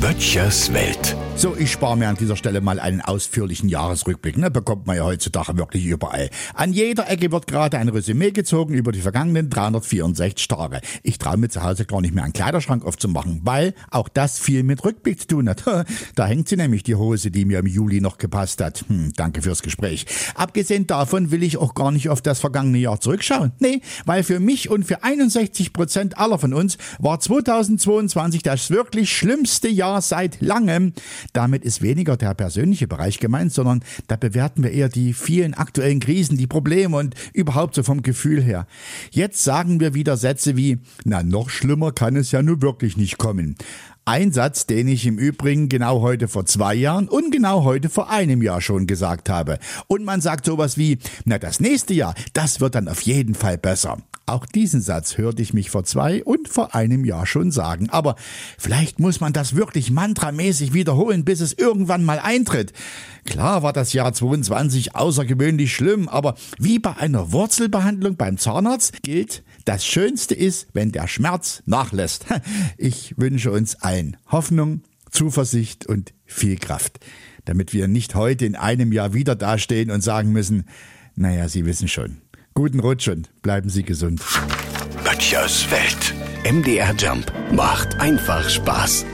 Böttchers Welt. So, ich spare mir an dieser Stelle mal einen ausführlichen Jahresrückblick. Ne? Bekommt man ja heutzutage wirklich überall. An jeder Ecke wird gerade ein Resümee gezogen über die vergangenen 364 Tage. Ich traue mir zu Hause gar nicht mehr einen Kleiderschrank aufzumachen, weil auch das viel mit Rückblick zu tun hat. Da hängt sie nämlich, die Hose, die mir im Juli noch gepasst hat. Hm, danke fürs Gespräch. Abgesehen davon will ich auch gar nicht auf das vergangene Jahr zurückschauen. Nee, weil für mich und für 61 Prozent aller von uns war 2022 das wirklich schlimmste Jahr seit langem. Damit ist weniger der persönliche Bereich gemeint, sondern da bewerten wir eher die vielen aktuellen Krisen, die Probleme und überhaupt so vom Gefühl her. Jetzt sagen wir wieder Sätze wie, na noch schlimmer kann es ja nur wirklich nicht kommen. Ein Satz, den ich im Übrigen genau heute vor zwei Jahren und genau heute vor einem Jahr schon gesagt habe. Und man sagt sowas wie, na das nächste Jahr, das wird dann auf jeden Fall besser. Auch diesen Satz hörte ich mich vor zwei und vor einem Jahr schon sagen. Aber vielleicht muss man das wirklich mantramäßig wiederholen, bis es irgendwann mal eintritt. Klar war das Jahr 22 außergewöhnlich schlimm, aber wie bei einer Wurzelbehandlung beim Zahnarzt gilt, das Schönste ist, wenn der Schmerz nachlässt. Ich wünsche uns allen Hoffnung, Zuversicht und viel Kraft, damit wir nicht heute in einem Jahr wieder dastehen und sagen müssen, naja, Sie wissen schon. Guten Rutsch und bleiben Sie gesund. Böttchers Welt. MDR Jump macht einfach Spaß.